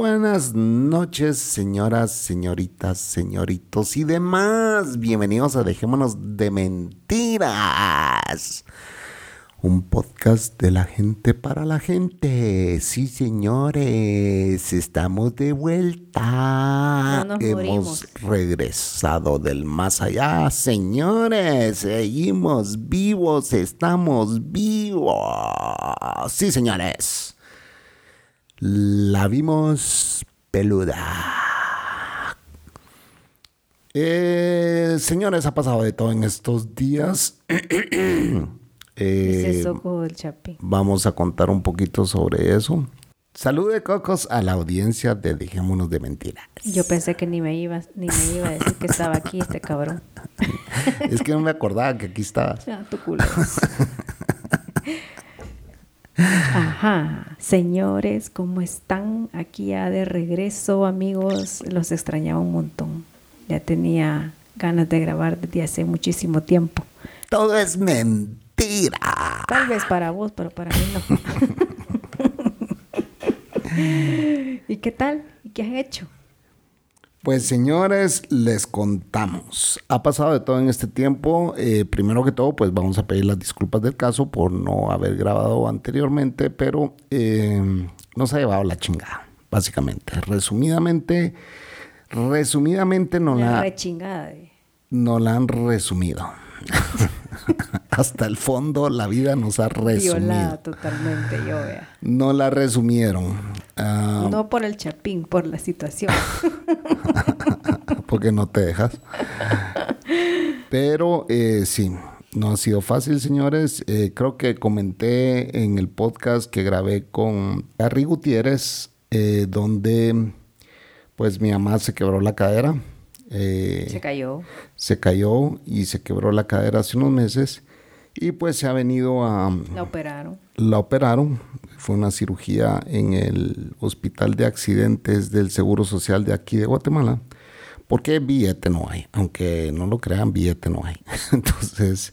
Buenas noches, señoras, señoritas, señoritos y demás. Bienvenidos a Dejémonos de Mentiras. Un podcast de la gente para la gente. Sí, señores, estamos de vuelta. No Hemos morimos. regresado del más allá, señores. Seguimos vivos, estamos vivos. Sí, señores. La vimos peluda. Eh, señores, ha pasado de todo en estos días. Eh, soco del Chapín. Vamos a contar un poquito sobre eso. Salude cocos a la audiencia de Dejémonos de Mentiras. Yo pensé que ni me iba, ni me iba a decir que estaba aquí este cabrón. Es que no me acordaba que aquí estabas. Ah, tu culo. Ajá, señores, ¿cómo están? Aquí ya de regreso, amigos. Los extrañaba un montón. Ya tenía ganas de grabar desde hace muchísimo tiempo. Todo es mentira. Tal vez para vos, pero para mí no. ¿Y qué tal? ¿Y qué has hecho? Pues señores, les contamos. Ha pasado de todo en este tiempo. Eh, primero que todo, pues vamos a pedir las disculpas del caso por no haber grabado anteriormente, pero eh, nos ha llevado la chingada, básicamente. Resumidamente, resumidamente no La la, rechingada no la han resumido. Hasta el fondo la vida nos ha resumido. Violada totalmente, yo vea. No la resumieron. Ah, No por el chapín, por la situación. porque no te dejas. Pero eh, sí, no ha sido fácil, señores. Eh, creo que comenté en el podcast que grabé con Harry Gutiérrez, eh, donde pues mi mamá se quebró la cadera. Eh, Se cayó. se cayó y se quebró la cadera hace unos meses. Y pues se ha venido a... La operaron. La operaron, fue una cirugía en el Hospital de Accidentes del Seguro Social de aquí de Guatemala, porque billete no hay, aunque no lo crean, billete no hay. Entonces,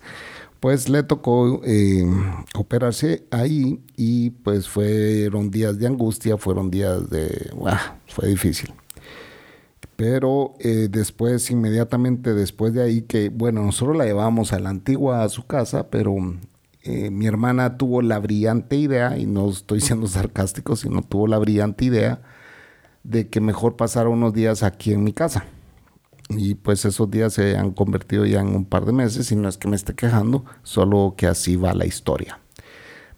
pues le tocó eh, operarse ahí y pues fueron días de angustia, fueron días de... fue difícil. Pero eh, después, inmediatamente después de ahí, que bueno, nosotros la llevamos a la antigua a su casa, pero eh, mi hermana tuvo la brillante idea, y no estoy siendo sarcástico, sino tuvo la brillante idea de que mejor pasara unos días aquí en mi casa. Y pues esos días se han convertido ya en un par de meses, y no es que me esté quejando, solo que así va la historia.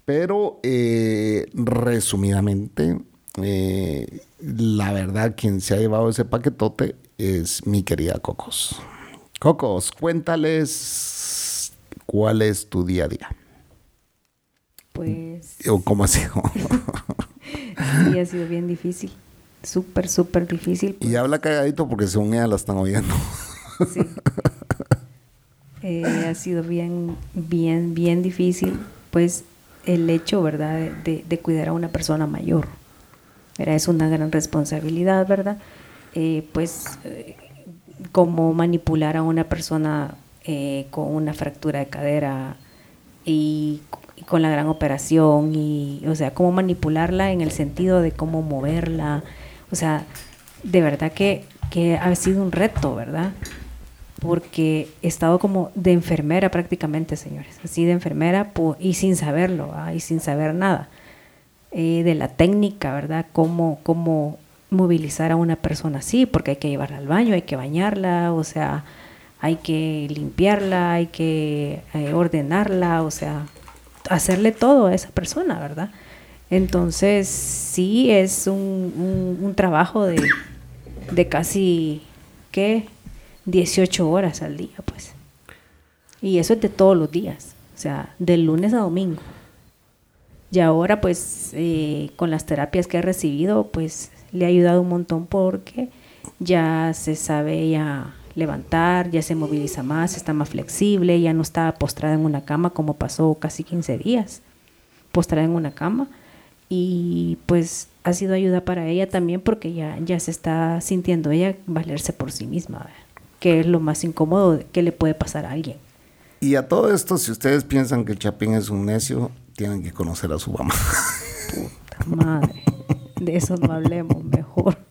Pero eh, resumidamente, eh, la verdad, quien se ha llevado ese paquetote es mi querida Cocos. Cocos, cuéntales cuál es tu día a día. Pues O cómo ha sido. sí, ha sido bien difícil. Súper, súper difícil. y habla calladito porque según ella la están oyendo. Sí. Eh, ha sido bien, bien, bien difícil, pues el hecho, ¿verdad?, de cuidar a una persona mayor. ¿Verdad? Es una gran responsabilidad, ¿verdad? Eh, pues, eh, como manipular a una persona eh, con una fractura de cadera y, con la gran operación, y, o sea, cómo manipularla en el sentido de cómo moverla. O sea, de verdad que, que ha sido un reto, ¿verdad? porque he estado como de enfermera prácticamente, señores, así de enfermera y sin saberlo, y sin saber nada. Eh, de la técnica, ¿verdad? Cómo, cómo movilizar a una persona así, porque hay que llevarla al baño, hay que bañarla, o sea, hay que limpiarla, hay que eh, ordenarla, o sea, hacerle todo a esa persona, ¿verdad? Entonces, sí es un, un, trabajo de, de, casi, ¿qué? 18 horas al día, pues. Y eso es de todos los días, o sea, de lunes a domingo. Y ahora, pues, eh, con las terapias que he recibido, pues, le ha ayudado un montón porque ya se sabe ya levantar, ya se moviliza más, está más flexible, ya no está postrada en una cama como pasó casi 15 días, postrada en una cama. Y pues ha sido ayuda para ella también porque ya, ya se está sintiendo ella valerse por sí misma, que es lo más incómodo que le puede pasar a alguien. Y a todo esto, si ustedes piensan que el Chapín es un necio, tienen que conocer a su mamá. Puta madre. De eso no hablemos mejor.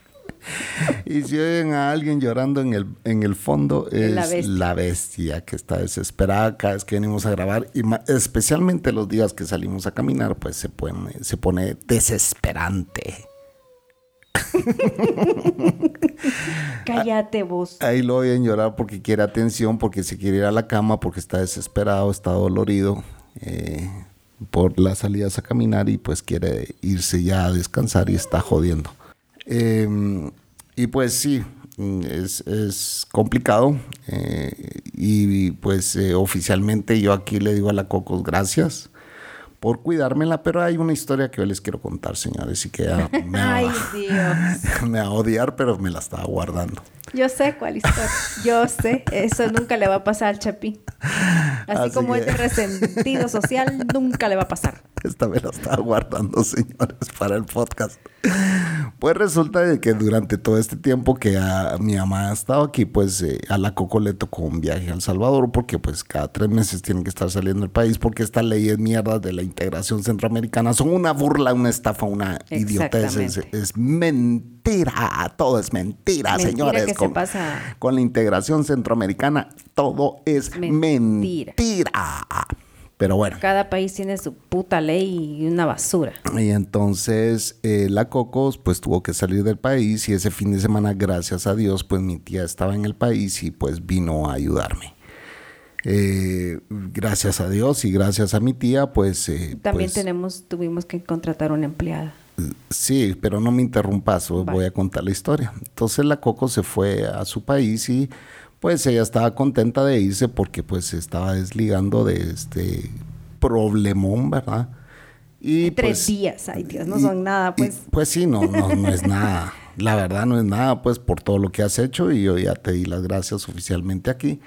Y si oyen a alguien llorando en el, en el fondo, es la bestia. que está desesperada cada vez que venimos a grabar. Y especialmente los días que salimos a caminar, pues se pone, se pone desesperante. Cállate vos. Ahí lo oyen llorar porque quiere atención, porque se quiere ir a la cama, porque está desesperado, está dolorido. Eh, por las salidas a caminar y pues quiere irse ya a descansar y está jodiendo. Em, y pues sí, es, complicado eh, y pues eh, oficialmente yo aquí le digo a la Cocos gracias por cuidármela, pero hay una historia que yo les quiero contar, señores, y que me, Ay, Dios. me va a odiar, pero me la estaba guardando. Yo sé cuál historia. Yo sé. Eso nunca le va a pasar al Chapín. Así, como es de resentido social, nunca le va a pasar. Esta vez la estaba guardando, señores, para el podcast. Pues resulta de que durante todo este tiempo que a, mi mamá ha estado aquí, pues eh, a la Coco le tocó un viaje a El Salvador, porque pues cada tres meses tienen que estar saliendo del país, porque esta ley es mierda de la integración centroamericana son una burla, una estafa, una idiotez. Es, mentira, todo es mentira, señores. con, con la integración centroamericana, todo es mentira. Pero bueno. Cada país tiene su puta ley y una basura. Y entonces eh, la Cocos pues tuvo que salir del país y ese fin de semana, gracias a Dios, pues mi tía estaba en el país y pues vino a ayudarme. Eh, gracias a Dios y gracias a mi tía, pues... Eh, También pues tenemos, tuvimos que contratar una empleada. Sí, pero no me interrumpas, voy a contar la historia. Entonces la Coco se fue a su país y pues ella estaba contenta de irse porque pues se estaba desligando de este problemón, ¿verdad? Y Tres pues, días, ay Dios, no son nada, pues. pues sí, no, no, no es nada. La verdad no es nada, pues, por todo lo que has hecho y yo ya te di las gracias oficialmente aquí.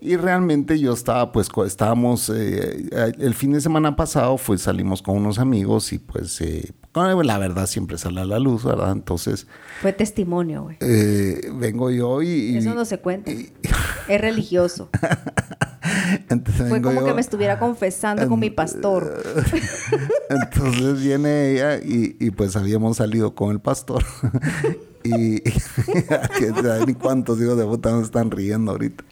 Y realmente yo estaba, pues, estábamos, eh, el fin de semana pasado, pues salimos con unos amigos y pues eh, la verdad siempre sale a la luz, ¿verdad? Entonces... Fue testimonio, güey. Eh, vengo yo y, Eso no se cuenta. es religioso. Fue como que me estuviera confesando con mi pastor. Entonces viene ella y, y pues habíamos salido con el pastor. Y ni cuántos hijos de puta nos están riendo ahorita.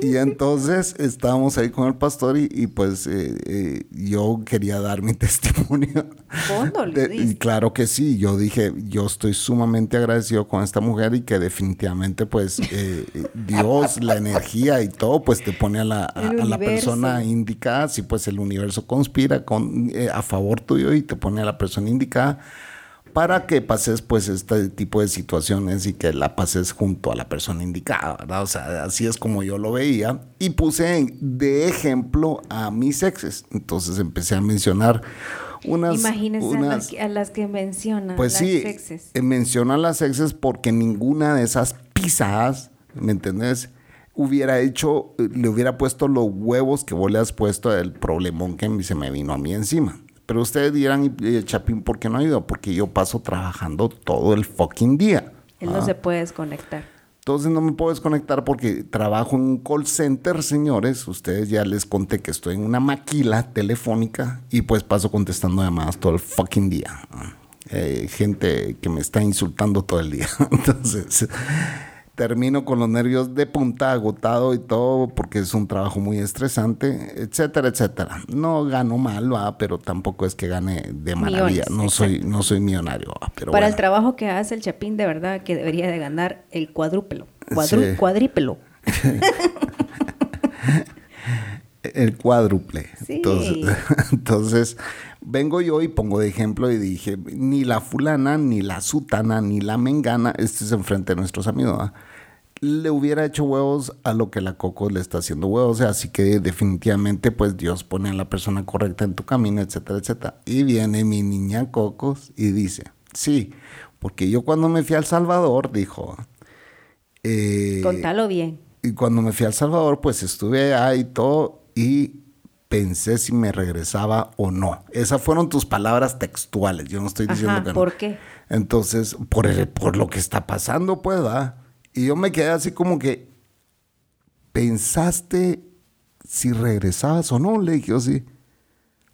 Y entonces estábamos ahí con el pastor y, pues eh, eh, yo quería dar mi testimonio. y claro que sí, yo dije, yo estoy sumamente agradecido con esta mujer y que definitivamente pues eh, Dios, la energía y todo pues te pone a la, a, la persona indicada, si pues el universo conspira con, a favor tuyo y te pone a la persona indicada para que pases pues este tipo de situaciones y que la pases junto a la persona indicada, ¿verdad? O sea, así es como yo lo veía y puse de ejemplo a mis exes. Entonces empecé a mencionar unas... Imagínense a, las que, mencionan pues sí, exes. Eh, menciona a las exes porque ninguna de esas pisadas, ¿me entendés? hubiera hecho, le hubiera puesto los huevos que vos le has puesto del problemón que se me vino a mí encima. Pero ustedes dirán, Chapín, ¿por qué no ido? Porque yo paso trabajando todo el fucking día. Él no ah. se puede desconectar. Entonces no me puedo desconectar porque trabajo en un call center, señores. Ustedes ya les conté que estoy en una maquila telefónica y pues paso contestando llamadas todo el fucking día. Eh, gente que me está insultando todo el día. Entonces, termino con los nervios de punta, agotado y todo, porque es un trabajo muy estresante, etcétera, etcétera. No gano mal, ¿va? pero tampoco es que gane de maravilla. no soy, no soy millonario. Pero Para el trabajo que hace el Chapín, de verdad que debería de ganar el cuadrúpelo. Cuadrípelo. el cuádruple. Entonces, vengo yo y pongo de ejemplo y dije, ni la fulana, ni la sutana, ni la mengana, este es enfrente de nuestros amigos, le hubiera hecho huevos a lo que la Coco le está haciendo huevos. así que definitivamente, pues Dios pone a la persona correcta en tu camino, etcétera, etcétera. Y viene mi niña Cocos y dice, sí, porque yo cuando me fui al Salvador, dijo... Eh, Contalo bien. Y cuando me fui al Salvador, pues estuve ahí todo y pensé si me regresaba o no. Esas fueron tus palabras textuales. Yo no estoy diciendo que no. ¿Por qué? Entonces, por, el, por lo que está pasando, pues, ¿verdad? Y yo me quedé así como que, ¿pensaste si regresabas o no? Le dije, sí.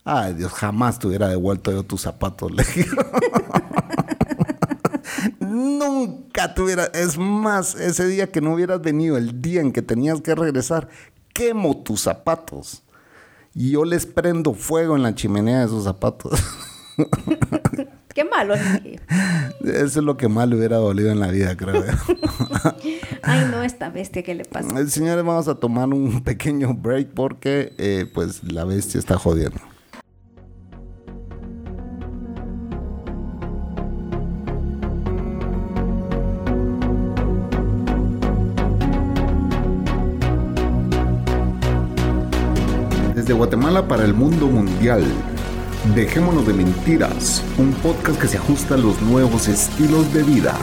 Ay, Dios, jamás te hubiera devuelto yo tus zapatos, le dije. Nunca te hubiera... Es más, ese día que no hubieras venido, el día en que tenías que regresar, quemo tus zapatos. Y yo les prendo fuego en la chimenea de esos zapatos. Qué malo. Eso es lo que más le hubiera dolido en la vida, creo. Ay, no, esta bestia, ¿qué le pasa? Eh, señores, vamos a tomar un pequeño break porque, eh, pues, la bestia está jodiendo. Guatemala para el mundo mundial. Dejémonos de mentiras, un podcast que se ajusta a los nuevos estilos de vida.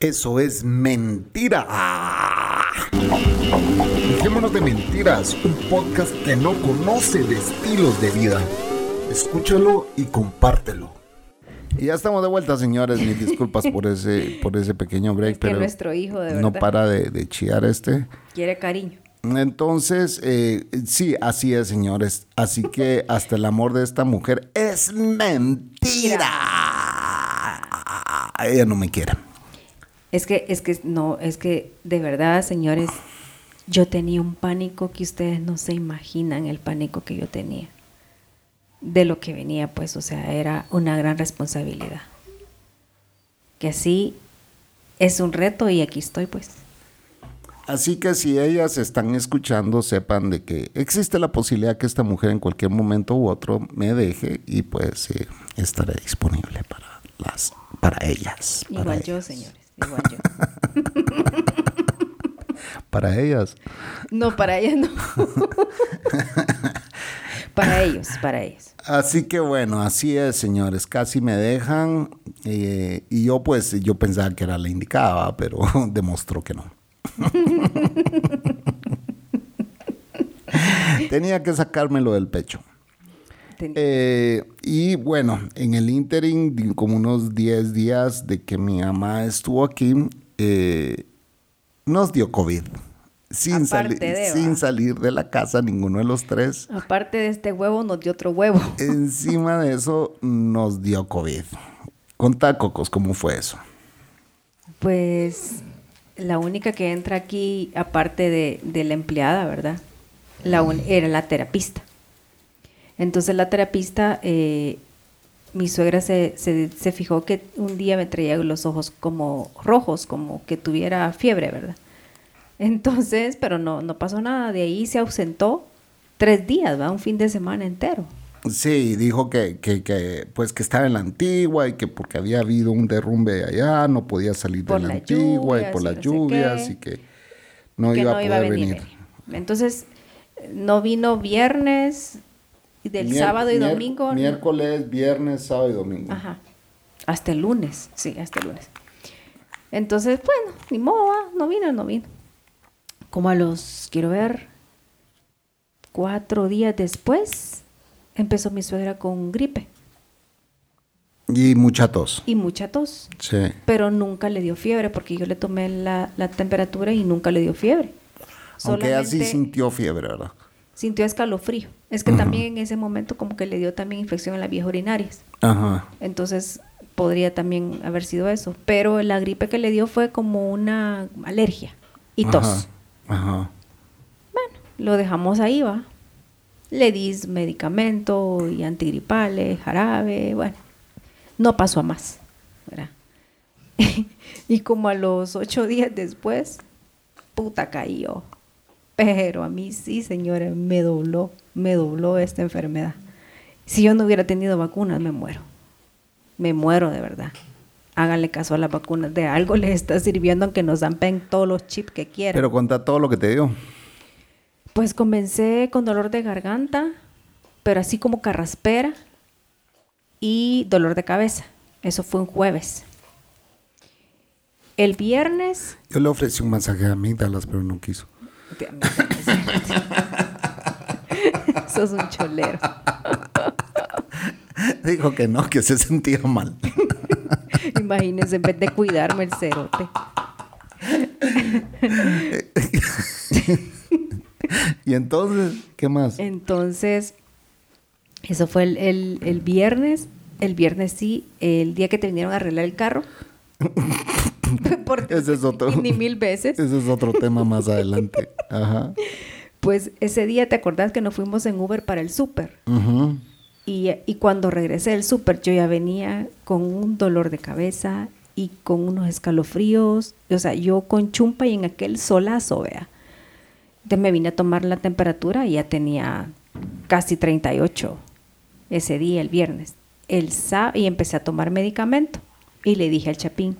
Eso es mentira. Dejémonos de mentiras, un podcast que no conoce de estilos de vida. Escúchalo y compártelo. Y ya estamos de vuelta, señores. Mis disculpas por ese, por ese pequeño break. que pero nuestro hijo, de verdad. No para de, de chiar este. Quiere cariño. Entonces, eh, sí, así es, señores. Así que hasta el amor de esta mujer es mentira. Ella no me quiere. Es que, es que, no, es que de verdad, señores, yo tenía un pánico que ustedes no se imaginan el pánico que yo tenía. De lo que venía, pues, o sea, era una gran responsabilidad. Que así es un reto y aquí estoy, pues. Así que si ellas están escuchando, sepan de que existe la posibilidad que esta mujer en cualquier momento u otro me deje y pues estaré disponible para las para ellas. Igual yo, señores, igual yo. para ellas. No, para ellas no. para ellos, para ellos. Así que bueno, así es, señores. Casi me dejan eh, y yo pues yo pensaba que era la indicada, pero demostró que no. Tenía que sacármelo del pecho. Eh, y bueno, en el interim, como unos 10 días de que mi mamá estuvo aquí, eh, nos dio COVID. Sin, sin salir de la casa, ninguno de los tres. Aparte de este huevo, nos dio otro huevo. Encima de eso, nos dio COVID. Contá, Cocos, ¿cómo fue eso? Pues la única que entra aquí, aparte de, la empleada, ¿verdad? La era la terapista. Entonces la terapista, eh, mi suegra se, se, fijó que un día me traía los ojos como rojos, como que tuviera fiebre, ¿verdad? Entonces, pero no, no pasó nada. De ahí se ausentó tres días, ¿va? Un fin de semana entero. Sí, dijo que, que, que, pues que estaba en la antigua y que porque había habido un derrumbe allá, no podía salir de la, antigua y por las lluvias y que no, iba, a poder venir. Entonces, no vino viernes, del sábado y domingo. Miércoles, viernes, sábado y domingo. Ajá. Hasta el lunes, sí, hasta el lunes. Entonces, bueno, ni modo, no vino, no vino. Como a los, quiero ver, cuatro días después, empezó mi suegra con gripe. Y mucha tos. Y mucha tos. Sí. Pero nunca le dio fiebre porque yo le tomé la, temperatura y nunca le dio fiebre. Aunque ella sí sintió fiebre, ¿verdad? Sintió escalofrío. Es que también en ese momento como que le dio también infección en las vías urinarias. Ajá. Entonces podría también haber sido eso. Pero la gripe que le dio fue como una alergia y tos. Ajá. Bueno, lo dejamos ahí, va. Le di medicamento y antigripales, jarabe, bueno. No pasó a más, y como a los ocho días después, puta cayó. Pero a mí sí, señores, me dobló, me dobló esta enfermedad. Si yo no hubiera tenido vacunas, me muero. Me muero de verdad. Háganle caso a las vacunas. De algo les está sirviendo aunque nos dan todos los chips que quieran. Pero cuenta todo lo que te dio. Pues comencé con dolor de garganta, pero así como carraspera y dolor de cabeza. Eso fue un jueves. El viernes. Yo le ofrecí un masaje a amígdalas, pero no quiso. Sos un cholero. Dijo que no, que se sentía mal. Imagínense, en vez de cuidarme el cerote. y entonces, ¿qué más? Entonces, eso fue el, el, viernes. El viernes sí, el día que te vinieron a arreglar el carro. ese es otro. Ni mil veces. Ese es otro tema más adelante. Ajá. Pues ese día, ¿te acordás que nos fuimos en Uber para el súper? y, y, cuando regresé del súper, yo ya venía con un dolor de cabeza y con unos escalofríos. O sea, yo con chumpa y en aquel solazo, vea. Entonces me vine a tomar la temperatura y ya tenía casi 38 ese día, el viernes. El y empecé a tomar medicamento. Y le dije al chapín,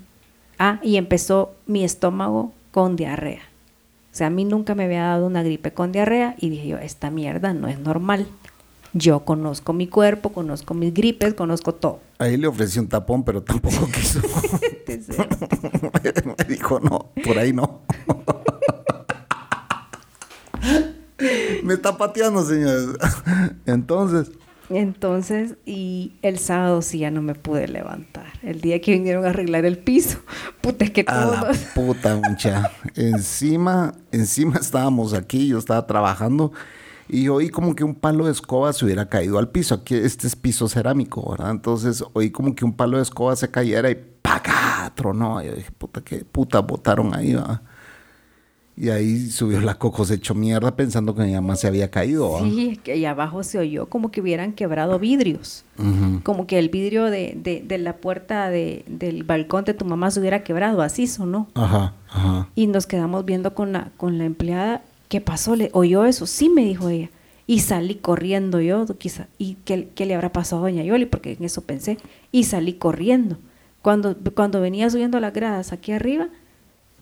ah, y empezó mi estómago con diarrea. O sea, a mí nunca me había dado una gripe con diarrea y dije yo, esta mierda no es normal. Yo conozco mi cuerpo, conozco mis gripes, conozco todo. Ahí le ofrecí un tapón, pero tampoco quiso. me dijo, no, por ahí no. me está pateando, señores. Entonces, entonces, y el sábado sí ya no me pude levantar. El día que vinieron a arreglar el piso, puta, es que todos... puta, mucha. encima, encima estábamos aquí, yo estaba trabajando y oí como que un palo de escoba se hubiera caído al piso. Aquí este es piso cerámico, ¿verdad? Entonces oí como que un palo de escoba se cayera y ¡paca! tronó. Y yo dije, puta, qué puta botaron ahí, ¿verdad? Y ahí subió la cocos hecho mierda pensando que mi mamá se había caído. Sí, que ahí abajo se oyó como que hubieran quebrado vidrios. Como que el vidrio de, de, la puerta de, del balcón de tu mamá se hubiera quebrado. Así sonó. Ajá, ajá. Y nos quedamos viendo con la, con la empleada. ¿Qué pasó? ¿Le oyó eso? Sí, me dijo ella. Y salí corriendo yo, quizá. ¿Y qué, qué le habrá pasado a doña Yoli? Porque en eso pensé. Y salí corriendo. Cuando, cuando venía subiendo las gradas aquí arriba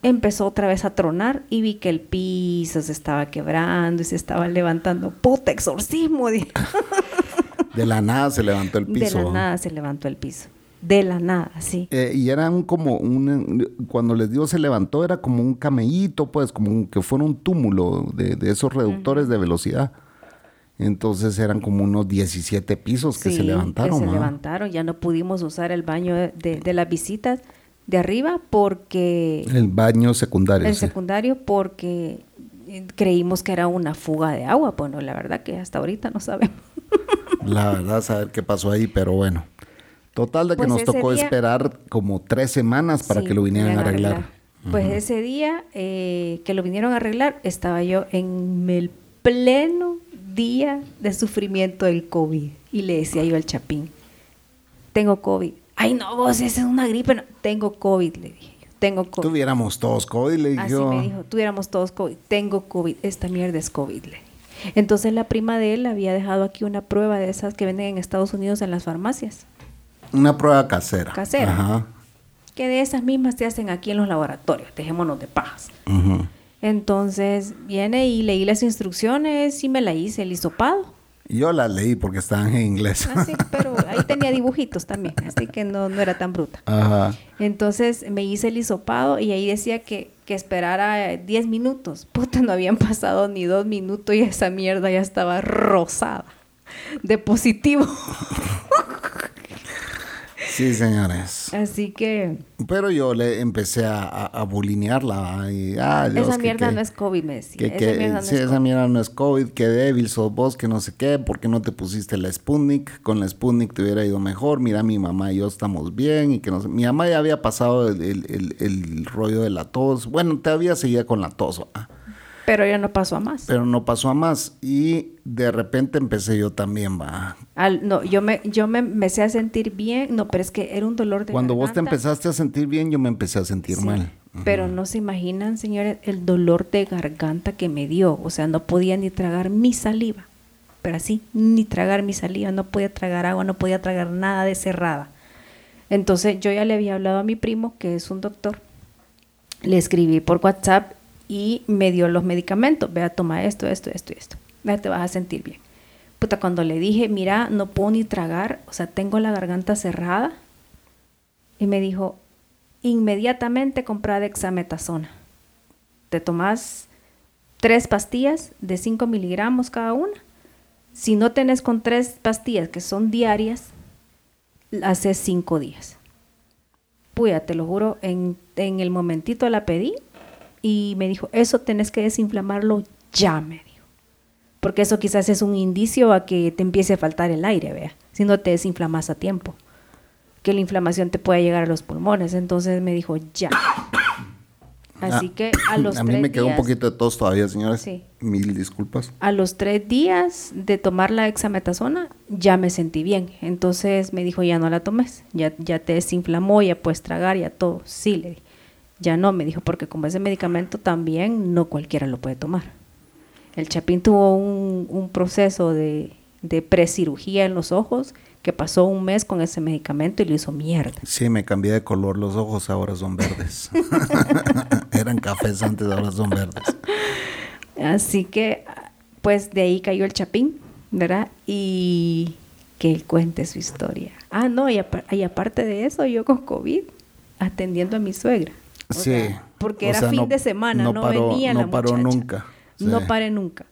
empezó otra vez a tronar y vi que el piso se estaba quebrando y se estaba levantando. ¡Puta exorcismo! De la nada se levantó el piso. De la nada se levantó el piso. De la nada, sí. Eh, y era como un, cuando les digo se levantó, era como un camellito, pues, como que fuera un túmulo de, esos reductores de velocidad. Entonces eran como unos 17 pisos que se levantaron. Que se levantaron, ya no pudimos usar el baño de, de las visitas de arriba porque... El baño secundario. El secundario porque eh, creímos que era una fuga de agua. Bueno, la verdad que hasta ahorita no sabemos. La verdad, saber qué pasó ahí, pero bueno. Total de que pues nos tocó esperar como tres semanas para que lo vinieran a arreglar. Pues ese día eh, que lo vinieron a arreglar, estaba yo en el pleno día de sufrimiento del COVID. Y le decía yo al Chapín, tengo COVID Ay, no, vos, esa es una gripe. Tengo COVID, le dije. Tengo COVID. Tuviéramos todos COVID, le dije. Así me dijo, tuviéramos todos COVID. Tengo COVID. Esta mierda es COVID, le dije. Entonces la prima de él había dejado aquí una prueba de esas que venden en Estados Unidos en las farmacias. Una prueba casera. Casera. Ajá. Que de esas mismas te hacen aquí en los laboratorios. Dejémonos de pajas. Entonces viene y leí las instrucciones y me la hice el hisopado. Yo la leí porque estaban en inglés. Ah, sí, pero ahí tenía dibujitos también, así que no, no era tan bruta. Ajá. Entonces me hice el hisopado y ahí decía que, que esperara 10 minutos. Puta, no habían pasado ni dos minutos y esa mierda ya estaba rosada de positivo. Sí, señores. Así que. Pero yo le empecé a, a, a bulinearla. Y, ah, Dios, esa mierda que- no es COVID, me decía. Que, esa mierda no sí, es esa COVID. mierda no es COVID, que débil sos vos, que no sé qué, ¿por qué no te pusiste la Sputnik? Con la Sputnik te hubiera ido mejor, mira, mi mamá y yo estamos bien, y que no sé, mi mamá ya había pasado el, el- el- el rollo de la tos, bueno, todavía seguía con la tos, ¿va? Pero ya no pasó a más. pero no pasó a más, y de repente empecé yo también, va. Al- no, yo me, yo me empecé a sentir bien. No, pero es que era un dolor de Cuando vos te empezaste a sentir bien, yo me empecé a sentir Sí, mal. Pero no se imaginan, señores, el dolor de garganta que me dio. O sea, no podía ni tragar mi saliva. Pero así, ni tragar mi saliva. No podía tragar agua, no podía tragar nada de cerrada. Entonces yo ya le había hablado a mi primo, que es un doctor. Le escribí por WhatsApp y me dio los medicamentos. Vea, toma esto, esto, esto y esto. Vea, te vas a sentir bien. Puta, cuando le dije, mira, no puedo ni tragar, o sea, tengo la garganta cerrada. Y me dijo, inmediatamente compra dexametasona. Te tomas tres pastillas de 5 miligramos cada una. Si no tenés con tres pastillas que son diarias, haces cinco días. Puya, te lo juro, en, en el momentito la pedí y me dijo, eso tenés que desinflamarlo ya, me dijo. Porque eso quizás es un indicio a que te empiece a faltar el aire, vea, si no te desinflamas a tiempo que la inflamación te pueda llegar a los pulmones. Entonces me dijo, ya. Así Ah, que a los a mí tres me quedó un días- poquito de tos todavía, señores. Sí. Mil disculpas. A los tres días de tomar la hexametasona, ya me sentí bien. Entonces me dijo, ya no la tomes, ya, ya te desinflamó, ya puedes tragar, ya todo. Sí, le dije. Ya no, me dijo, porque como ese medicamento también no cualquiera lo puede tomar. El Chapín tuvo un, un proceso de, de precirugía en los ojos que pasó un mes con ese medicamento y lo hizo mierda. Sí, me cambié de color. Los ojos ahora son verdes. Eran cafés antes, ahora son verdes. Así que, pues de ahí cayó el Chapín, ¿verdad? Y que él cuente su historia. Ah, no, y, y aparte de eso, yo con COVID, atendiendo a mi suegra. O Sí. sea, porque O era sea, fin no- de semana, no, no paró- venía no la paró muchacha. nunca. No paré nunca.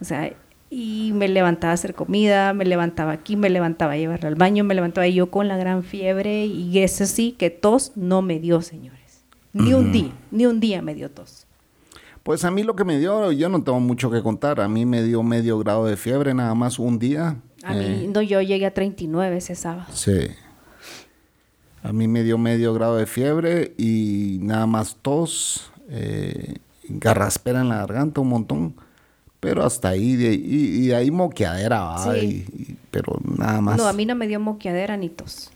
O sea, y me levantaba a hacer comida, me levantaba aquí, me levantaba a llevarla al baño, me levantaba y yo con la gran fiebre y eso sí, que tos no me dio, señores. Ni un día, ni un día me dio tos. Pues a mí lo que me dio, yo no tengo mucho que contar. A mí me dio medio grado de fiebre nada más un día. A Eh, mí, no, yo llegué a 39 ese sábado. Sí. A mí me dio medio grado de fiebre y nada más tos, eh, garraspera en la garganta un montón. Pero hasta ahí, de, y, y de ahí moqueadera, ¿va? Sí. Y- y- pero nada más. No, a mí no me dio moqueadera ni tos.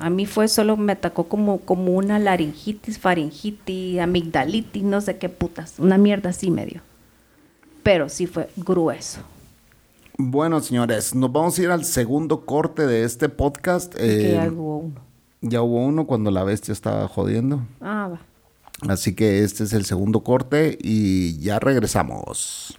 A mí fue solo, me atacó como, como una laringitis, faringitis, amigdalitis, no sé qué putas. Una mierda así me dio. Pero sí fue grueso. Bueno, señores, nos vamos a ir al segundo corte de este podcast. que Eh, ya hubo uno. Ya hubo uno cuando la bestia estaba jodiendo. Ah, va. Así que este es el segundo corte y ya regresamos.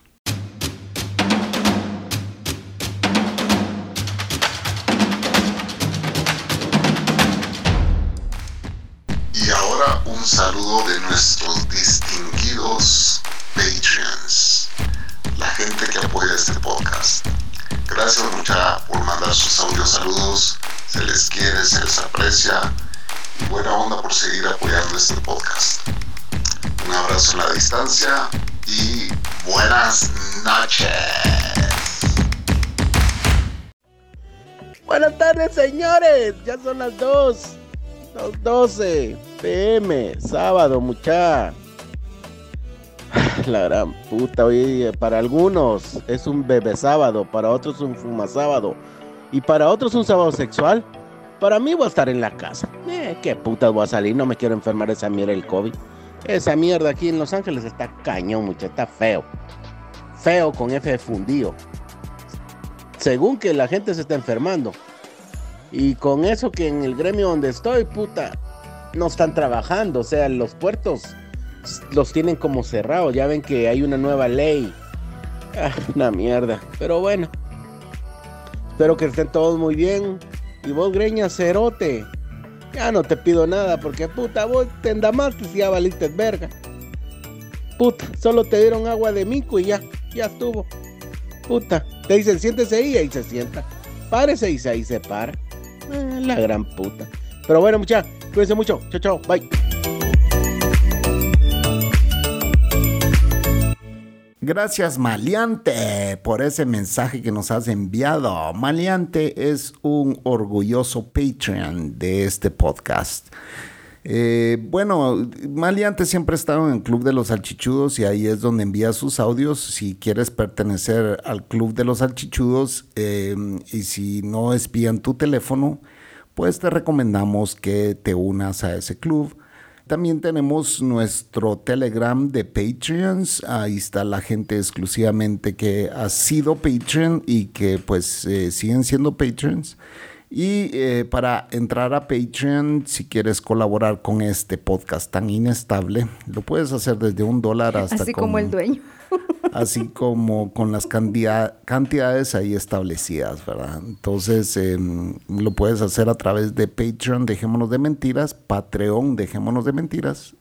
Y ahora un saludo de nuestros distinguidos Patreons, la gente que apoya este podcast. Gracias mucha por mandar sus audios saludos, se les quiere, se les aprecia y buena onda por seguir apoyando este podcast. Un abrazo en la distancia y buenas noches. Buenas tardes, señores. Ya son las 2. Las 12 pm, sábado, mucha. La gran puta, hoy para algunos es un bebé sábado, para otros un fuma sábado y para otros un sábado sexual. Para mí voy a estar en la casa. Eh, qué putas voy a salir, no me quiero enfermar esa mierda el COVID. Esa mierda aquí en Los Ángeles está cañón, mucha, está feo. Feo con F fundido según que la gente se está enfermando. Y con eso que en el gremio donde estoy, puta, no están trabajando. O sea, los puertos los tienen como cerrados. Ya ven que hay una nueva ley. Ah, una mierda. Pero bueno. Espero que estén todos muy bien. Y vos, greña, cerote. Ya no te pido nada porque puta, vos te endamaste si ya valiste verga. Puta, solo te dieron agua de mico y ya, ya estuvo. Puta, te dicen siéntese ahí y ahí se sienta. Párese y ahí se para. Ah, la gran puta. Pero bueno, muchachos, cuídense mucho. Chao, chao. Bye. Gracias Maleante por ese mensaje que nos has enviado. Maleante es un orgulloso Patreon de este podcast. Eh, bueno, Maleante siempre ha estado en el Club de los Salchichudos y ahí es donde envía sus audios. Si quieres pertenecer al Club de los Salchichudos eh, y si no espían tu teléfono, pues te recomendamos que te unas a ese club. También tenemos nuestro Telegram de Patreons. Ahí está la gente exclusivamente que ha sido Patreon y que pues eh, siguen siendo Patreons. Y eh, para entrar a Patreon, si quieres colaborar con este podcast tan inestable, lo puedes hacer desde un dólar hasta... Así como el dueño así como con las cantidades ahí establecidas, ¿verdad? Entonces em, lo puedes hacer a través de Patreon, dejémonos de mentiras, Patreon, dejémonos de mentiras,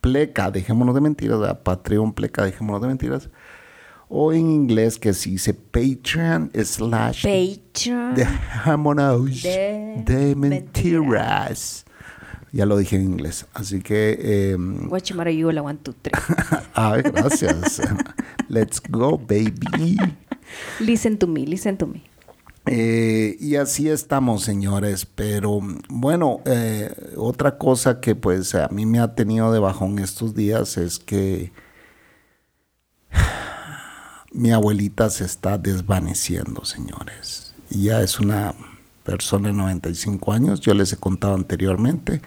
Pleca, dejémonos de mentiras, ¿verdad? Patreon, Pleca, dejémonos de mentiras. O en inglés que se dice Patreon slash Patreon dejémonos de, de mentiras. Ya lo dije en inglés. Así que. Eh, la one, two, three. Ay, gracias. Let's go, baby. Listen to me, listen to me. Eh, y así estamos, señores. Pero bueno, eh, otra cosa que pues a mí me ha tenido de bajón estos días es que mi abuelita se está desvaneciendo, señores. Y ya es una persona de 95 años, yo les he contado anteriormente.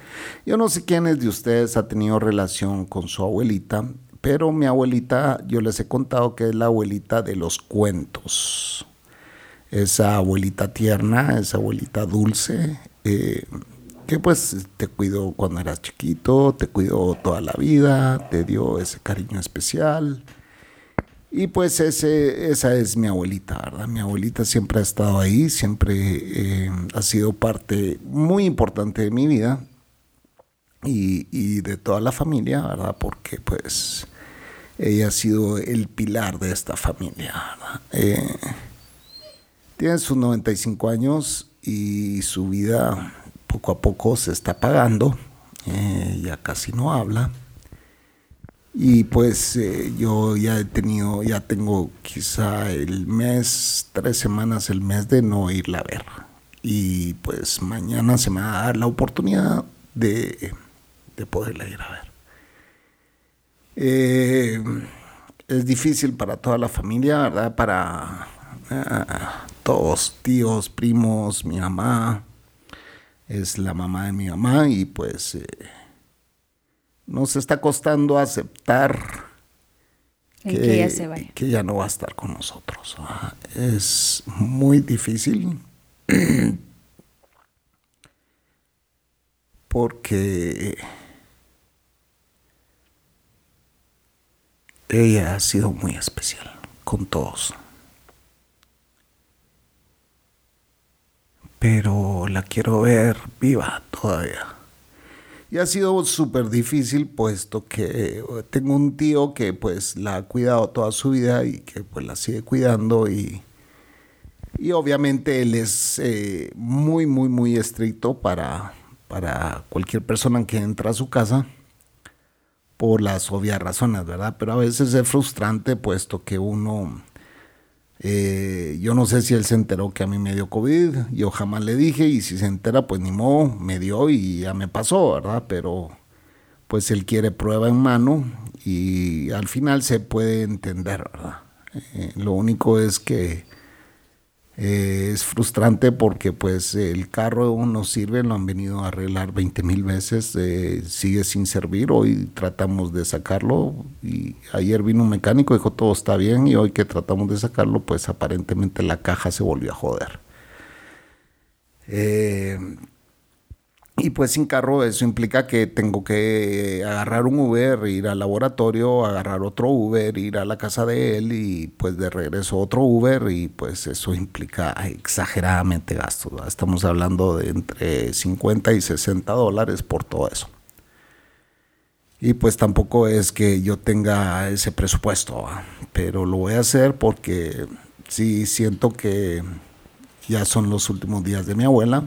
Yo no sé quiénes de ustedes ha tenido relación con su abuelita, pero mi abuelita, yo les he contado que es la abuelita de los cuentos. Esa abuelita tierna, esa abuelita dulce, eh, que pues te cuidó cuando eras chiquito, te cuidó toda la vida, te dio ese cariño especial y pues ese, esa es mi abuelita, ¿verdad? Mi abuelita siempre ha estado ahí, siempre eh, ha sido parte muy importante de mi vida y, de toda la familia, ¿verdad? Porque pues ella ha sido el pilar de esta familia, ¿verdad? Eh, tiene sus 95 años y su vida poco a poco se está apagando, eh, ya casi no habla y pues eh, yo ya he tenido, ya tengo quizá el mes, tres semanas, el mes de no irla a ver. Y pues mañana se me va a dar la oportunidad de, de poderla ir a ver. Eh, es difícil para toda la familia, ¿verdad? Para eh, todos, tíos, primos, mi mamá. Es la mamá de mi mamá y pues nos está costando aceptar que, ya no va a estar con nosotros. Es muy difícil porque ella ha sido muy especial con todos. Pero la quiero ver viva todavía. Y ha sido súper difícil puesto que eh, tengo un tío que pues la ha cuidado toda su vida y que pues la sigue cuidando y, y obviamente él es eh, muy, muy, muy estricto para, para cualquier persona que entra a su casa por las obvias razones, ¿verdad? Pero a veces es frustrante puesto que uno eh, yo no sé si él se enteró que a mí me dio COVID, yo jamás le dije y si se entera, pues ni modo, me dio y ya me pasó, ¿verdad? Pero pues él quiere prueba en mano y al final se puede entender, ¿verdad? Eh, lo único es que eh, es frustrante porque pues el carro no sirve, lo han venido a arreglar 20 mil veces, eh, sigue sin servir, hoy tratamos de sacarlo y ayer vino un mecánico, dijo todo está bien y hoy que tratamos de sacarlo pues aparentemente la caja se volvió a joder. Eh, y pues sin carro eso implica que tengo que agarrar un Uber, ir al laboratorio, agarrar otro Uber, ir a la casa de él y pues de regreso otro Uber y pues eso implica exageradamente gastos. Estamos hablando de entre 50 y 60 dólares por todo eso. Y pues tampoco es que yo tenga ese presupuesto, pero lo voy a hacer porque sí siento que ya son los últimos días de mi abuela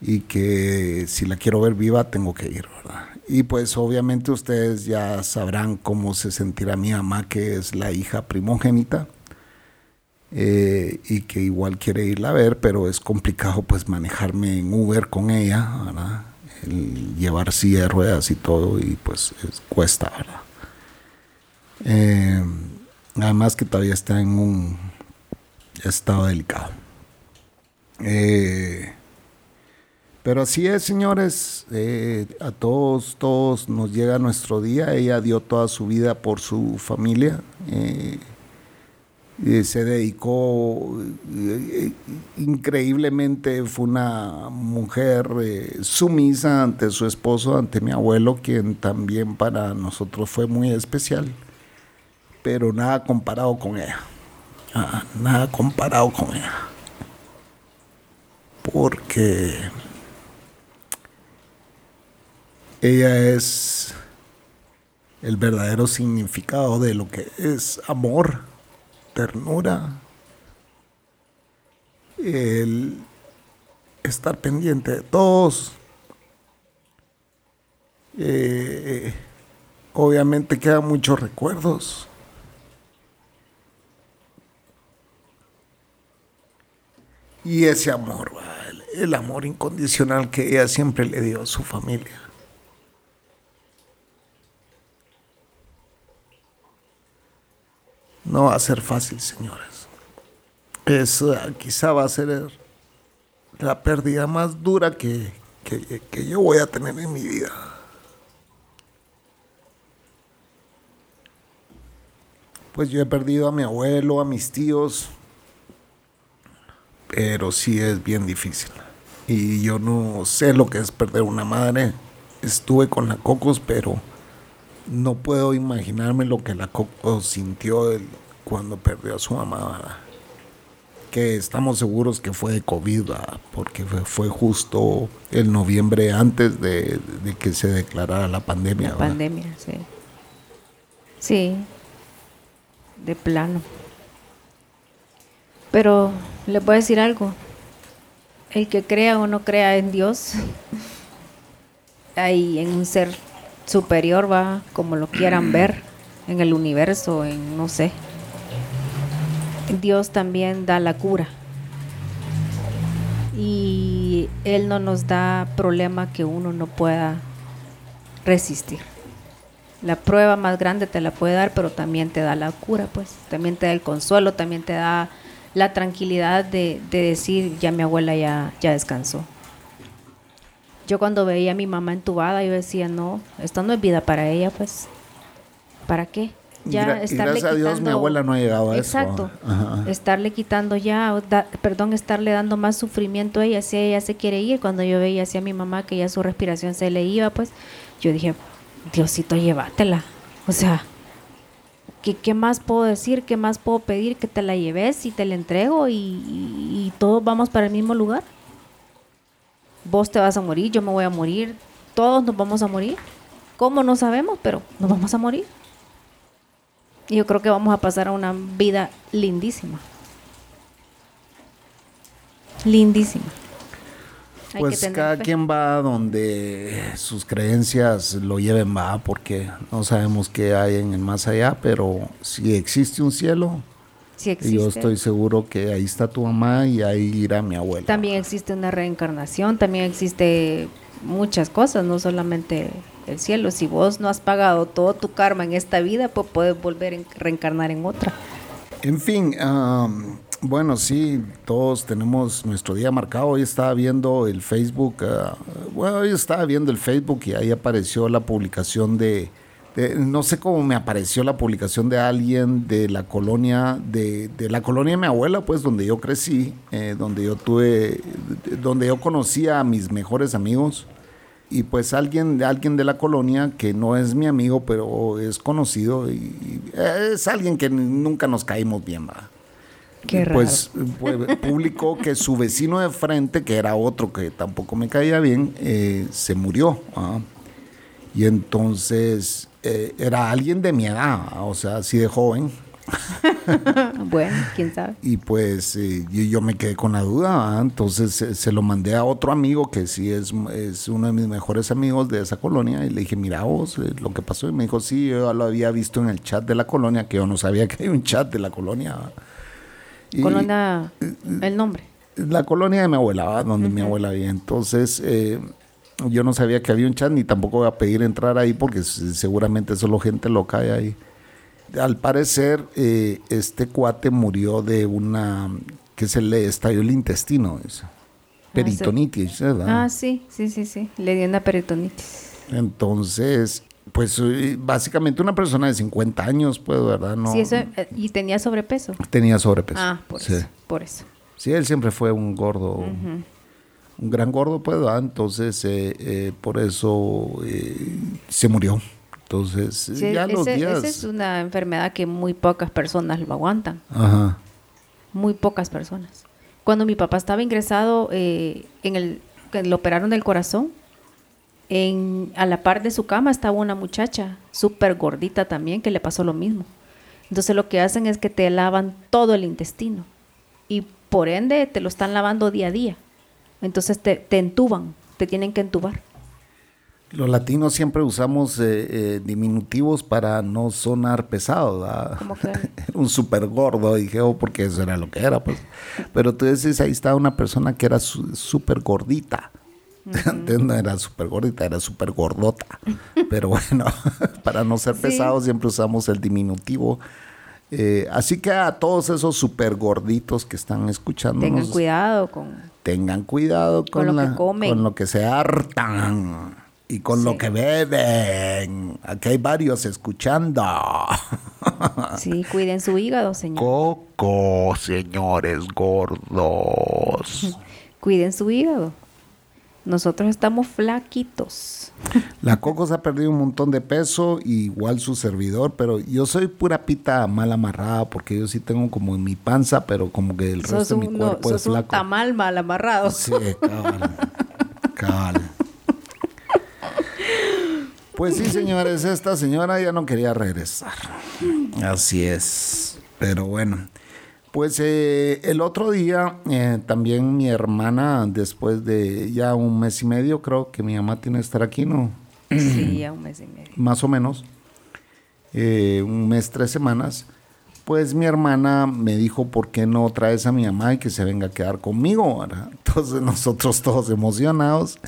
y que si la quiero ver viva tengo que ir, ¿verdad? Y pues obviamente ustedes ya sabrán cómo se sentirá mi mamá, que es la hija primogénita, eh, y que igual quiere irla a ver, pero es complicado pues manejarme en Uber con ella, ¿verdad? El llevar silla de ruedas y todo, y pues cuesta, ¿verdad? Eh, además que todavía está en un estado delicado. Eh, pero así es, señores, eh, a todos, todos nos llega nuestro día. Ella dio toda su vida por su familia. Eh, se dedicó eh, increíblemente, fue una mujer sumisa ante su esposo, ante mi abuelo, quien también para nosotros fue muy especial, pero nada comparado con ella. Ah, nada comparado con ella. Porque ella es el verdadero significado de lo que es amor, ternura, el estar pendiente de todos. Eh, obviamente quedan muchos recuerdos. Y ese amor, el amor incondicional que ella siempre le dio a su familia. No va a ser fácil, señores. Es, quizá va a ser la pérdida más dura que, que yo voy a tener en mi vida. Pues yo he perdido a mi abuelo, a mis tíos, pero sí es bien difícil. Y yo no sé lo que es perder una madre. Estuve con la Cocos, pero no puedo imaginarme lo que la Coco sintió cuando perdió a su mamá. Que estamos seguros que fue de COVID, porque fue, justo el noviembre antes de, que se declarara la pandemia. La pandemia, sí. Sí, de plano. Pero le puedo decir algo. El que crea o no crea en Dios, hay en un ser superior, va, como lo quieran ver, en el universo, en no sé. Dios también da la cura. Y Él no nos da problema que uno no pueda resistir. La prueba más grande te la puede dar, pero también te da la cura, pues. También te da el consuelo, también te da la tranquilidad de, decir, ya mi abuela ya, ya descansó. Yo cuando veía a mi mamá entubada, yo decía, no, esto no es vida para ella, pues, ¿para qué? Ya estarle gracias a Dios mi abuela no ha llegado a eso. Exacto. Estarle quitando ya, perdón, estarle dando más sufrimiento a ella si ella se quiere ir. Cuando yo veía así a mi mamá que ya su respiración se le iba, pues yo dije, Diosito, llévatela. O sea, ¿qué, ¿qué, más puedo decir? ¿Qué más puedo pedir? Que te la lleves y te la entrego y, y todos vamos para el mismo lugar vos te vas a morir, yo me voy a morir, todos nos vamos a morir. ¿Cómo? No sabemos, pero nos vamos a morir. Y yo creo que vamos a pasar a una vida lindísima. Lindísima. pues cada quien va donde sus creencias lo lleven, va, porque no sabemos qué hay en el más allá, pero si existe un cielo, y yo estoy seguro que ahí está tu mamá y ahí irá mi abuela. También existe una reencarnación, también existe muchas cosas, no solamente el cielo. Si vos no has pagado todo tu karma en esta vida, pues puedes volver a reencarnar en otra. En fin, bueno, sí, todos tenemos nuestro día marcado. Hoy estaba viendo el Facebook, ah, bueno, hoy estaba viendo el Facebook y ahí apareció la publicación de no sé cómo me apareció la publicación de alguien de la colonia, de, la colonia de mi abuela, pues donde yo crecí, eh, donde yo tuve, donde yo conocí a mis mejores amigos. Y pues alguien, alguien de la colonia que no es mi amigo, pero es conocido y, es alguien que nunca nos caímos bien, ¿va? Qué pues, pues, publicó que su vecino de frente, que era otro que tampoco me caía bien, eh, se murió. Y entonces eh, era alguien de mi edad, o sea, así de joven. bueno, quién sabe. Y pues eh, yo, yo me quedé con la duda, entonces eh, se lo mandé a otro amigo que sí es, es uno de mis mejores amigos de esa colonia y le dije, mira vos, eh, lo que pasó. Y me dijo, sí, yo lo había visto en el chat de la colonia, que yo no sabía que hay un chat de la colonia. Colonia, el nombre. la colonia de mi abuela, donde mi abuela vivía. Entonces, eh, yo no sabía que había un chat ni tampoco voy a pedir entrar ahí porque seguramente solo gente loca hay ahí. Al parecer, eh, este cuate murió de una que se le estalló el intestino, dice. peritonitis, ¿verdad? Ah, sí, sí, sí, sí. Le dio una peritonitis. Entonces, pues eh, básicamente una persona de 50 años, pues, ¿verdad? No, Sí, eso, eh, y tenía sobrepeso. tenía sobrepeso. Ah, por sí. eso, por eso. Sí, él siempre fue un gordo, un gran gordo, pues, ¿verdad? Entonces, eh, eh, por eso eh, se murió. Entonces, Sí, ya los días... esa es una enfermedad que muy pocas personas lo aguantan. Ajá. Muy pocas personas. Cuando mi papá estaba ingresado, eh, en el, que le operaron del corazón, en, a la par de su cama estaba una muchacha súper gordita también que le pasó lo mismo. Entonces lo que hacen es que te lavan todo el intestino y por ende te lo están lavando día a día. Entonces te, te entuban, te tienen que entubar. Los latinos siempre usamos eh, eh, diminutivos para no sonar pesados. ¿verdad? ¿Cómo que? Era un súper gordo, dije, oh, porque eso era lo que era, pues. Pero tú dices, ahí está una persona que era súper gordita. Antes no era súper gordita, era súper gordota. Pero bueno, para no ser Sí. pesados siempre usamos el diminutivo. Eh, así que a todos esos súper gorditos que están escuchando, Tengan cuidado con... tengan cuidado con, Con lo que comen. con lo que se hartan y con lo que beben. Aquí hay varios escuchando. Sí, cuiden su hígado, señor. Coco, señores gordos. Cuiden su hígado. Nosotros estamos flaquitos. La Coco se ha perdido un montón de peso, igual su servidor, pero yo soy pura pita mal amarrada porque yo sí tengo como en mi panza, pero como que el resto de mi un, no, cuerpo es sos un flaco. tamal mal amarrado. Sí, cabal. cabal. Pues sí, señores, esta señora ya no quería regresar. Así es. Pero bueno. Pues eh, el otro día eh, también mi hermana, después de ya un mes y medio, creo que mi mamá tiene que estar aquí, ¿no? Sí, ya un mes y medio. más o menos, eh, un mes, tres semanas, pues mi hermana me dijo, ¿por qué no traes a mi mamá y que se venga a quedar conmigo? ¿verdad? Entonces nosotros todos emocionados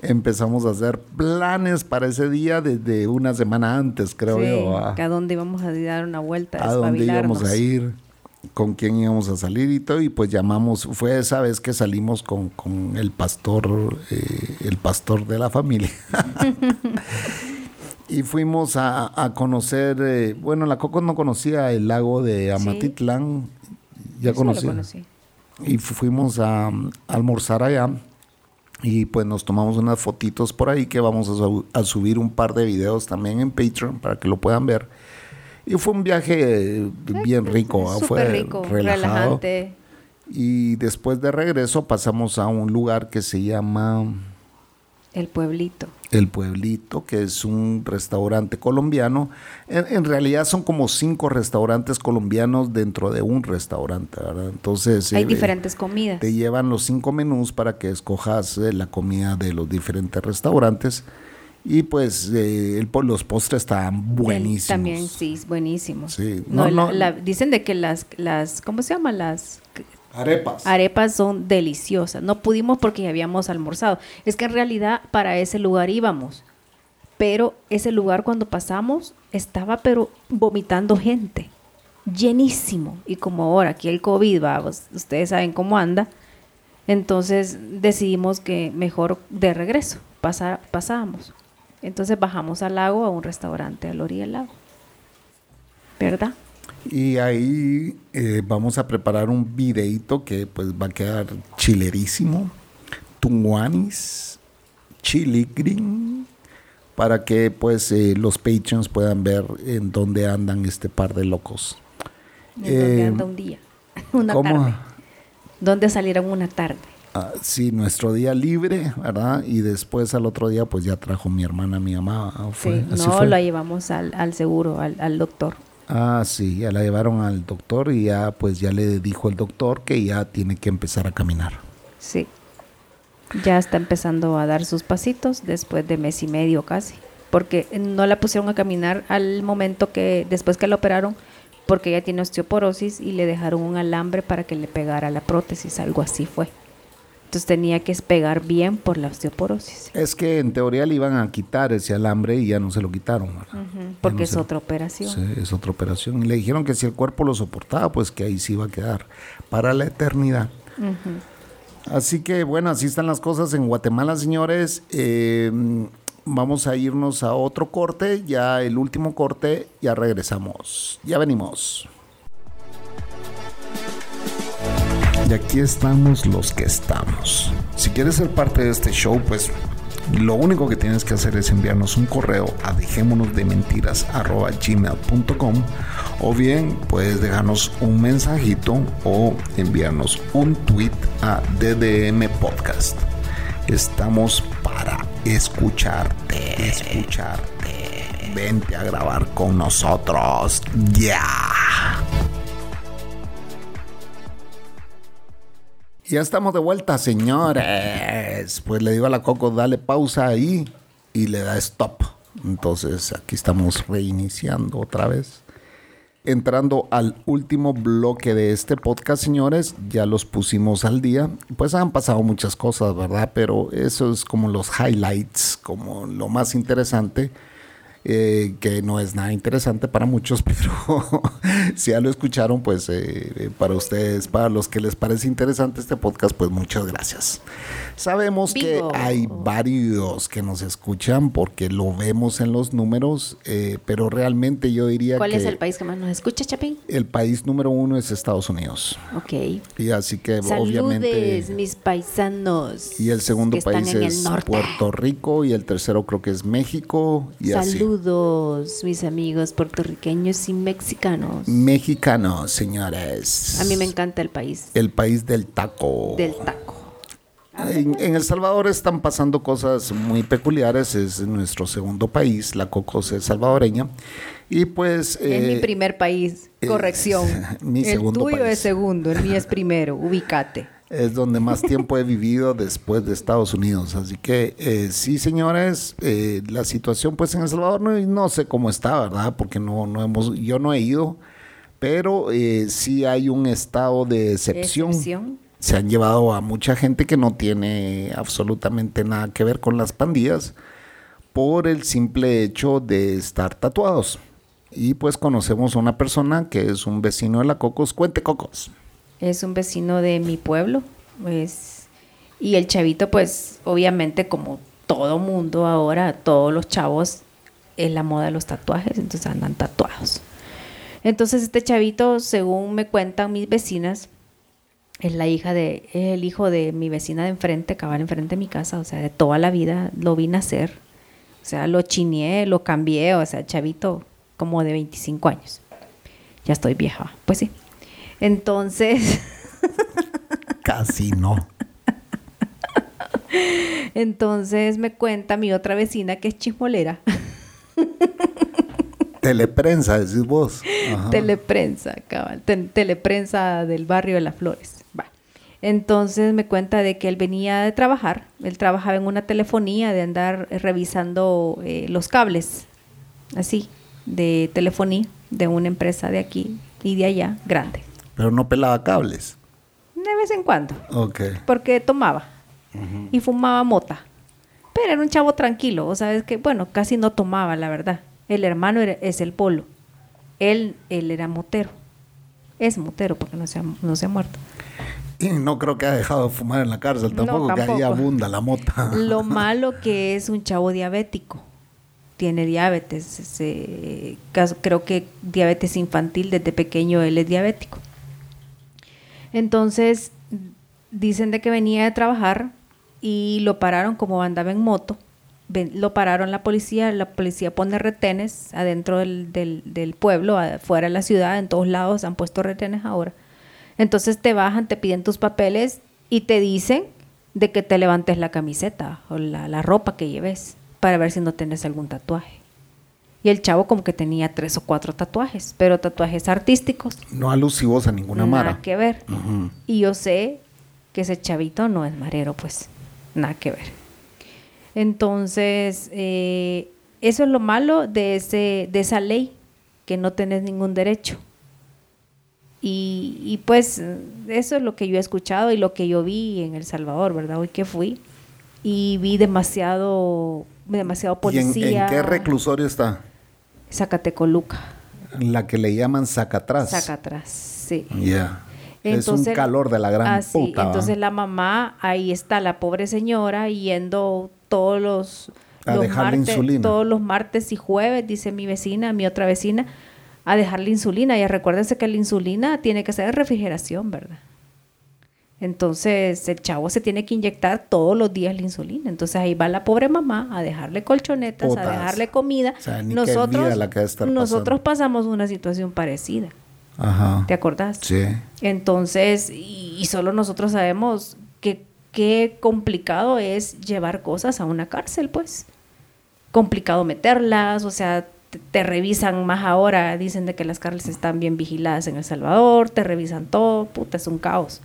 empezamos a hacer planes para ese día desde una semana antes, creo Sí, yo. ¿va? que a dónde íbamos a dar una vuelta, a dónde íbamos a ir, con quién íbamos a salir y todo, y pues llamamos, fue esa vez que salimos con, con el pastor, eh, el pastor de la familia. y fuimos a, a conocer, eh, bueno, la Coco no conocía el lago de Amatitlán, ya sí lo conocía. conocí. Y fu- fuimos a, almorzar allá y pues nos tomamos unas fotitos por ahí que vamos a, su- a subir un par de videos también en Patreon para que lo puedan ver. Y fue un viaje eh, bien rico. Súper fue rico, relajado. relajante. Y después de regreso pasamos a un lugar que se llama El pueblito. El Pueblito, que es un restaurante colombiano. En, en realidad son como cinco restaurantes colombianos dentro de un restaurante, ¿verdad? Entonces... Hay eh, diferentes comidas. te llevan los cinco menús para que escojas eh, la comida de los diferentes restaurantes. Y pues eh, el, los postres están buenísimos. También sí, es buenísimo. Sí, No, no, la- no. la- dicen de que las, las, ¿cómo se llama? Las Arepas. arepas son deliciosas. No pudimos porque ya habíamos almorzado. Es que en realidad para ese lugar íbamos. Pero ese lugar cuando pasamos estaba pero vomitando gente. Llenísimo. Y como ahora aquí el COVID va, pues, ustedes saben cómo anda. Entonces decidimos que mejor de regreso pasa- pasábamos. Entonces bajamos al lago a un restaurante a la orilla del lago. ¿Verdad? Y ahí eh, vamos a preparar un videito que pues va a quedar chilerísimo. Tunguanis, chili green, para que pues eh, los patrons puedan ver en dónde andan este par de locos. ¿En dónde Eh, anda un día? Una ¿cómo? tarde. ¿Dónde salieron una tarde? Ah, sí, nuestro día libre, ¿verdad? Y después al otro día pues ya trajo mi hermana, mi mamá. ah, Fue, Sí, no, fue. la llevamos al, al seguro, al, al doctor. Ah, sí, ya la llevaron al doctor y ya pues ya le dijo el doctor que ya tiene que empezar a caminar. Sí. Ya está empezando a dar sus pasitos después de mes y medio casi. Porque no la pusieron a caminar al momento que, después que la operaron, porque ella tiene osteoporosis y le dejaron un alambre para que le pegara la prótesis, algo así fue. Entonces tenía que pegar bien por la osteoporosis. Es que en teoría le iban a quitar ese alambre y ya no se lo quitaron. Ya porque no es se- otra operación. Sí, es otra operación. Y le dijeron que si el cuerpo lo soportaba, pues que ahí sí iba a quedar para la eternidad. Así que bueno, así están las cosas en Guatemala, señores. Eh, vamos a irnos a otro corte, ya el último corte, ya regresamos. Ya venimos. Y aquí estamos los que estamos. Si quieres ser parte de este show, pues lo único que tienes que hacer es enviarnos un correo a dejémonos de o bien puedes dejarnos un mensajito o enviarnos un tweet a DDM Podcast. Estamos para escucharte, escucharte. Vente a grabar con nosotros. Ya. Ya estamos de vuelta, señores. Pues le digo a la Coco, dale pausa ahí y le da stop. Entonces aquí estamos reiniciando otra vez. Entrando al último bloque de este podcast, señores, ya los pusimos al día. Pues han pasado muchas cosas, ¿verdad? Pero eso es como los highlights, como lo más interesante. Eh, que no es nada interesante para muchos, pero si ya lo escucharon, pues eh, eh, para ustedes, para los que les parece interesante este podcast, pues muchas gracias. Sabemos Bingo. que hay varios que nos escuchan porque lo vemos en los números, eh, pero realmente yo diría ¿Cuál que es el país que más nos escucha, Chapín? el país número uno es Estados Unidos. Ok. Y así que Saludes, obviamente... mis paisanos. Y el segundo país es el. Puerto Rico y el tercero creo que es México y así. Saludos, mis amigos puertorriqueños y mexicanos. Mexicanos, señores. A mí me encanta el país El país del taco. del taco. En, en El Salvador están pasando cosas muy peculiares. Es nuestro segundo país, la Cocos es salvadoreña. Y pues... es mi eh, primer país. es Corrección. mi el tuyo país. es segundo, el mío es primero. Ubícate. Es donde más tiempo he vivido después de Estados Unidos. Así que eh, sí, señores, eh, la situación pues en El Salvador no, no sé cómo está, ¿verdad? Porque no, no hemos, yo no he ido, pero eh, sí hay un estado de excepción. Excepción. Se han llevado a mucha gente que no tiene absolutamente nada que ver con las pandillas por el simple hecho de estar tatuados. Y pues conocemos a una persona que es un vecino de la Cocos. Cuente, Cocos. Es un vecino de mi pueblo. Pues, y el chavito, pues, obviamente, como todo mundo ahora, todos los chavos, es la moda de los tatuajes, entonces andan tatuados. Entonces, este chavito, según me cuentan mis vecinas, es la hija de, es el hijo de mi vecina de enfrente, cabal enfrente de mi casa, o sea, de toda la vida lo vi nacer. O sea, lo chineé, lo cambié, o sea, chavito como de 25 años. Ya estoy vieja, pues sí. Entonces, Casi no. entonces me cuenta mi otra vecina que es chismolera, Teleprensa, decís vos. Ajá. teleprensa, cabal, te- teleprensa del barrio de las Flores. Va. Entonces me cuenta de que él venía de trabajar, él trabajaba en una telefonía de andar revisando eh, los cables, así, de telefonía de una empresa de aquí y de allá, grande, Pero no pelaba cables. de vez en cuando. Ok. porque tomaba y fumaba mota. Pero era un chavo tranquilo, o sabes que, bueno, casi no tomaba, la verdad. El hermano era- es el polo. Él, él era motero. Es motero porque no se ha, no se ha muerto. Y no creo que haya dejado de fumar en la cárcel No, tampoco, que ahí abunda la mota. Lo malo que es un chavo diabético. Tiene diabetes. se- caso- creo que diabetes infantil desde pequeño él es diabético. Entonces, dicen de que venía de trabajar y lo pararon como andaba en moto. Lo pararon la policía, la policía pone retenes adentro del, pueblo, afuera de la ciudad, en todos lados han puesto retenes ahora. Entonces te bajan, te piden tus papeles y te dicen de que te levantes la camiseta o la ropa que lleves para ver si no tienes algún tatuaje. Y el chavo como que tenía tres o cuatro tatuajes, pero tatuajes artísticos. No alusivos a ninguna nada mara. que ver. Y yo sé que ese chavito no es marero, pues nada que ver. Entonces, eh, eso es lo malo de, ese, de esa ley, que no tenés ningún derecho. Y, y, pues eso es lo que yo he escuchado y lo que yo vi en El Salvador, ¿verdad? Hoy que fui y vi demasiado, demasiado ¿Y en, policía. en qué reclusorio está? Zacatecoluca, La que le llaman Zacatraz. Zacatraz, sí. Ya. es un calor de la gran Ah, sí. puta. ¿va? Entonces la mamá, ahí está la pobre señora yendo todos los, A los dejarle martes, insulina. todos los martes y jueves, dice mi vecina, mi otra vecina, a dejarle insulina. Y recuérdense que la insulina tiene que ser refrigeración, ¿verdad? Entonces el chavo se tiene que inyectar todos los días la insulina. Entonces ahí va la pobre mamá a dejarle colchonetas, Putas. a dejarle comida. O sea, nosotros la que nosotros pasamos una situación parecida. Ajá. ¿Te acordás? Sí. Entonces, y, y solo nosotros sabemos que qué complicado es llevar cosas a una cárcel, pues. Complicado meterlas, o sea, te, te revisan más ahora, dicen de que las cárceles están bien vigiladas en El Salvador, te revisan todo, puta, es un caos.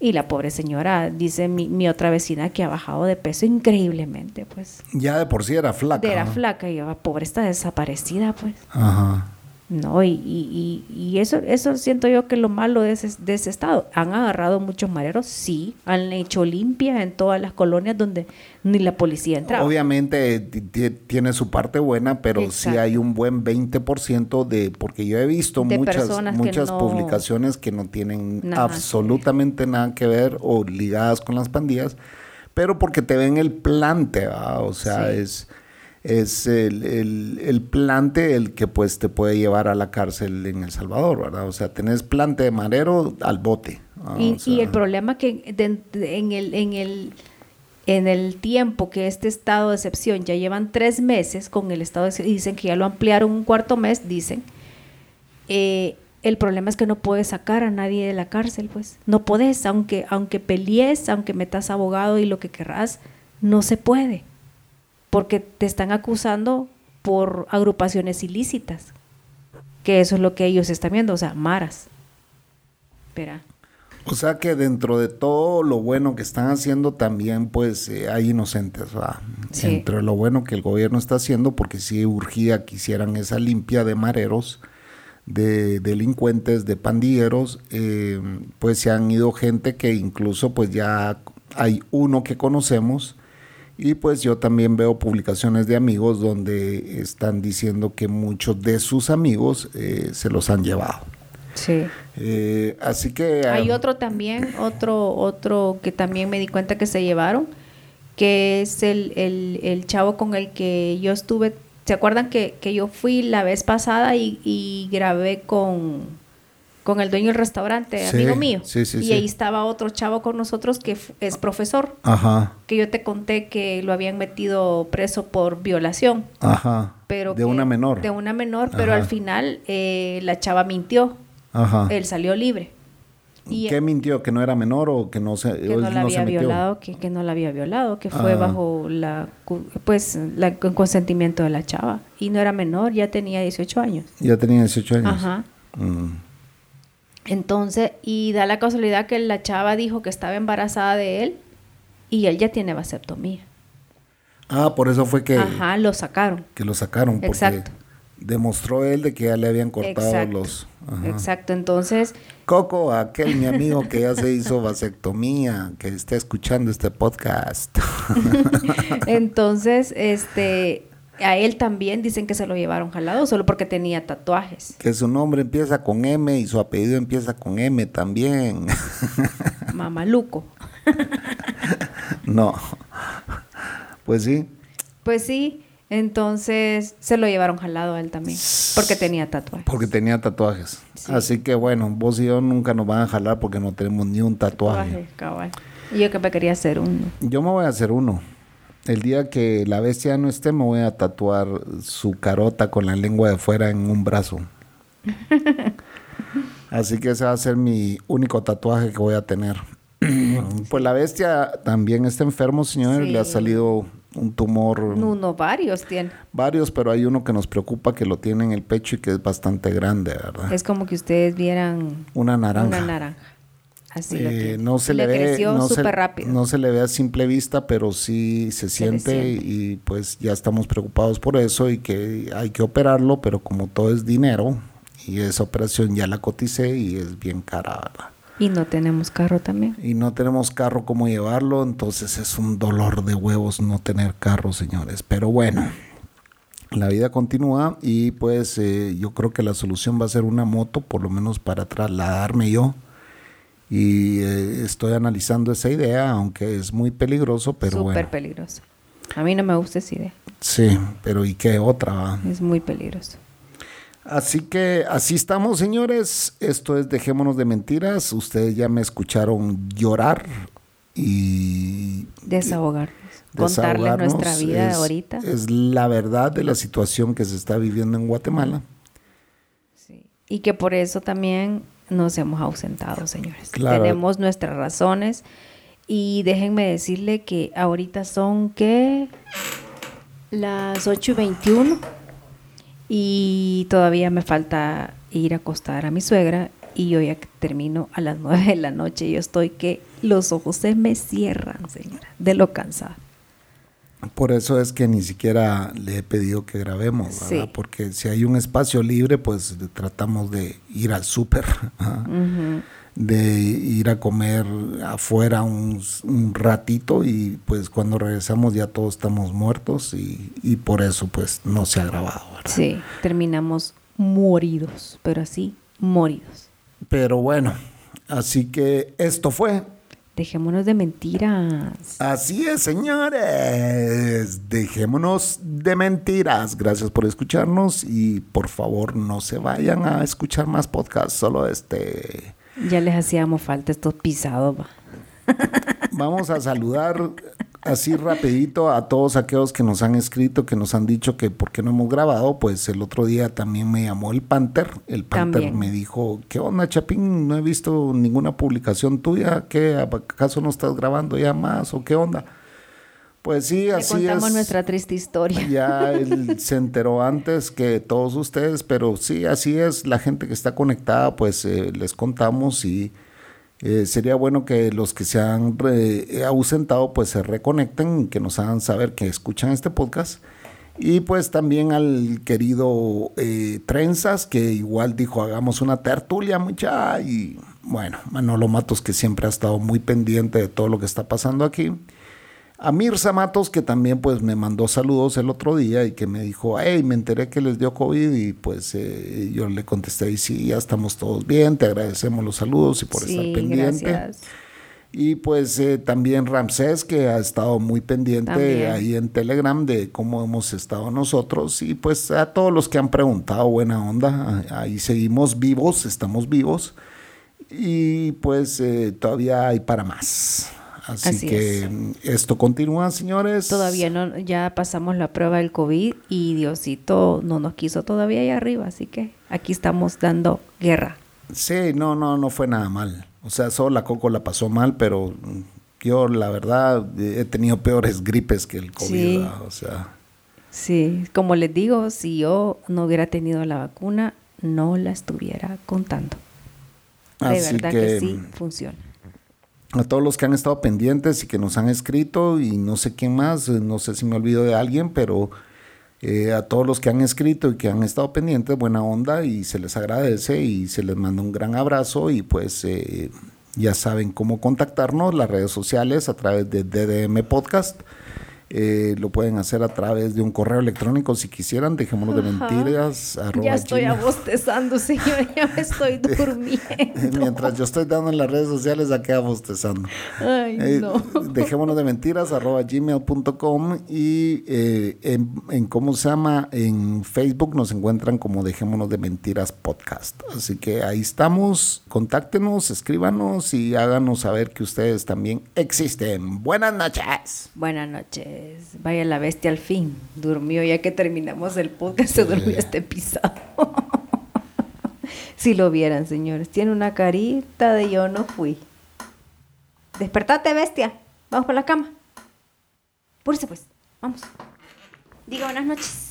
Y la pobre señora, dice mi, mi otra vecina, que ha bajado de peso increíblemente, pues. Ya de por sí era flaca. Era ¿no? flaca y yo, pobre está desaparecida, pues. Ajá. No, y, y, y, y eso, eso siento yo que lo malo de ese, de ese estado. Han agarrado muchos mareros, sí, han hecho limpia en todas las colonias donde ni la policía entraba. Obviamente ti- ti- tiene su parte buena, pero sí hay un buen 20% de, porque yo he visto De muchas, que muchas no- publicaciones que no tienen Nada que absolutamente nada que ver o ligadas con las pandillas, pero porque te ven el plante, ¿va? o sea, Sí. es, es el, el, el plante el que pues te puede llevar a la cárcel en El Salvador, ¿verdad? O sea, tenés plante de marero al bote. y, O y sea, el problema que de- de- en, el, en, el, en el tiempo que este estado de excepción ya llevan tres meses con el estado de excepción, dicen que ya lo ampliaron un cuarto mes, dicen. eh, el problema es que no puedes sacar a nadie de la cárcel, pues. No podés, aunque, aunque pelees, aunque metas abogado y lo que querrás, no se puede. Porque te están acusando por agrupaciones ilícitas. Que eso es lo que ellos están viendo, o sea, maras. Espera. O sea que dentro de todo lo bueno que están haciendo también pues eh, hay inocentes. Sí. Entre lo bueno que el gobierno está haciendo, porque sí urgía que hicieran esa limpia de mareros, de delincuentes, de pandilleros, eh, pues se han ido gente que incluso pues ya hay uno que conocemos y pues yo también veo publicaciones de amigos donde están diciendo que muchos de sus amigos eh, se los han llevado. Sí. Eh, así que... Hay ah, otro también, otro, otro que también me di cuenta que se llevaron, que es el, el, el chavo con el que yo estuve. ¿Se acuerdan que, que yo fui la vez pasada y, y grabé con, con el dueño del restaurante, Sí, amigo mío? sí, sí, y ahí estaba otro chavo con nosotros que es profesor, Ajá, que yo te conté que lo habían metido preso por violación. ajá. Pero de que- una menor. De una menor, pero Ajá. al final eh, la chava mintió. Ajá. Él salió libre. Y ¿Qué mintió? ¿Que no era menor o que no se, que no la había violado, que, que no la había violado, que fue bajo la pues la con consentimiento de la chava y no era menor, ya tenía 18 años. Ya tenía 18 años. Ajá. Mm. Entonces, y da la casualidad que la chava dijo que estaba embarazada de él y él ya tiene vasectomía. Ah, por eso fue que, Ajá, lo sacaron. que lo sacaron. Porque Exacto. demostró él de que ya le habían cortado Exacto. los... Ajá. Exacto, entonces, Coco, aquel mi amigo que ya se hizo vasectomía, que está escuchando este podcast. entonces, este, a él también dicen que se lo llevaron jalado solo porque tenía tatuajes. que su nombre empieza con M y su apellido empieza con M también. Mamaluco. no. Pues sí. Pues sí, entonces se lo llevaron jalado a él también, porque tenía tatuajes. Porque tenía tatuajes. Sí. Así que bueno, vos y yo nunca nos van a jalar porque no tenemos ni un tatuaje. Tatuajes, cabal. Y yo que me quería hacer uno. Yo me voy a hacer uno. El día que la bestia no esté, me voy a tatuar su carota con la lengua de fuera en un brazo. Así que ese va a ser mi único tatuaje que voy a tener. pues la bestia también está enfermo, señor. Sí. Le ha salido un tumor. Uno, varios tiene. Varios, pero hay uno que nos preocupa que lo tiene en el pecho y que es bastante grande, ¿verdad? Es como que ustedes vieran una naranja. Una naranja. Así Eh, no se le, le ve no se, súper rápido. no se le ve a simple vista pero sí se, siente siente. y pues ya estamos preocupados por eso y que hay que operarlo pero como todo es dinero y esa operación ya la coticé y es bien cara ¿verdad? Y no tenemos carro también. y no tenemos carro como llevarlo entonces es un dolor de huevos no tener carro señores pero bueno la vida continúa y pues eh, yo creo que la solución va a ser una moto por lo menos para trasladarme yo y eh, estoy analizando esa idea, aunque es muy peligroso, pero Súper bueno. peligroso. A mí no me gusta esa idea. Sí, pero ¿y qué otra? va? Es muy peligroso. Así que así estamos, señores. Esto es Dejémonos de Mentiras. Ustedes ya me escucharon llorar y Desahogarnos. Contarles desahogarnos. nuestra vida Es- ahorita. Es la verdad de la situación que se está viviendo en Guatemala. Sí. Y que por eso también nos hemos ausentado, señores. Claro. Tenemos nuestras razones. Y déjenme decirle que ahorita son que las 8 y 21 y todavía me falta ir a acostar a mi suegra y yo ya termino a las 9 de la noche. Yo estoy que los ojos se me cierran, señora, de lo cansada. Por eso es que ni siquiera le he pedido que grabemos, ¿verdad? Sí. Porque si hay un espacio libre, pues tratamos de ir al súper, Ujú. de ir a comer afuera un, un ratito y pues cuando regresamos ya todos estamos muertos y, y por eso pues no se ha grabado, ¿verdad? Sí, terminamos moridos, pero así, moridos. Pero bueno, así que esto fue. Dejémonos de mentiras. Así es, señores. Dejémonos de mentiras. Gracias por escucharnos y por favor no se vayan a escuchar más podcasts, solo este. Ya les hacíamos falta estos pisados. va. Vamos a saludar así rapidito a todos aquellos que nos han escrito, que nos han dicho que por qué no hemos grabado, pues el otro día también me llamó el Panther. El Panther También. me dijo, ¿qué onda, Chapín? No he visto ninguna publicación tuya. ¿Qué? ¿Acaso no estás grabando ya más o qué onda? Pues sí, Le así contamos es. nuestra triste historia. Ya él se enteró antes que todos ustedes, pero sí, así es. La gente que está conectada, pues eh, les contamos y eh, sería bueno que los que se han re- ausentado, pues se reconecten, que nos hagan saber que escuchan este podcast. Y pues también al querido eh, Trenzas, que igual dijo, hagamos una tertulia, mucha. Y bueno, Manolo Matos, que siempre ha estado muy pendiente de todo lo que está pasando aquí. A Mirza Matos, que también pues me mandó saludos el otro día y que me dijo, hey, me enteré que les dio COVID y pues eh, yo le contesté, y sí, ya estamos todos bien, te agradecemos los saludos y por sí, estar pendiente. gracias. Y pues eh, también Ramsés, que ha estado muy pendiente También. ahí en Telegram de cómo hemos estado nosotros. Y pues a todos los que han preguntado, buena onda, ahí seguimos vivos, estamos vivos. Y pues eh, todavía hay para más. Así, Así que es. esto continúa, señores. Todavía no, ya pasamos la prueba del COVID y Diosito no nos quiso todavía ahí arriba, así que aquí estamos dando guerra. Sí, no, no, no fue nada mal. O sea, solo la Coco la pasó mal, pero yo la verdad he tenido peores gripes que el COVID. Sí. O sea, Sí, como les digo, si yo no hubiera tenido la vacuna, no la estuviera contando. De Así verdad que, que, sí funciona. A todos los que han estado pendientes y que nos han escrito y no sé quién más, eh, no sé si me olvido de alguien, pero eh, a todos los que han escrito y que han estado pendientes, buena onda y se les agradece y se les manda un gran abrazo y pues eh, ya saben cómo contactarnos, las redes sociales a través de DDM Podcast. Eh, lo pueden hacer a través de un correo electrónico si quisieran, dejémonos de mentiras. Ya estoy gmail. abostezando, señor, ya me estoy durmiendo. Mientras yo estoy dando en las redes sociales, aquí bostezando. Ay, Eh, no. Dejémonos de mentiras, arroba gmail.com y eh, en, en cómo se llama, en Facebook nos encuentran como Dejémonos de Mentiras Podcast. Así que ahí estamos, contáctenos, escríbanos y háganos saber que ustedes también existen. Buenas noches. Buenas noches. Vaya la bestia al fin. Durmió ya que terminamos el podcast, se durmió este pisado. si lo vieran, señores. Tiene una carita de yo no fui. Despertate, bestia. Vamos por la cama. Púrese pues. Vamos. Diga buenas noches.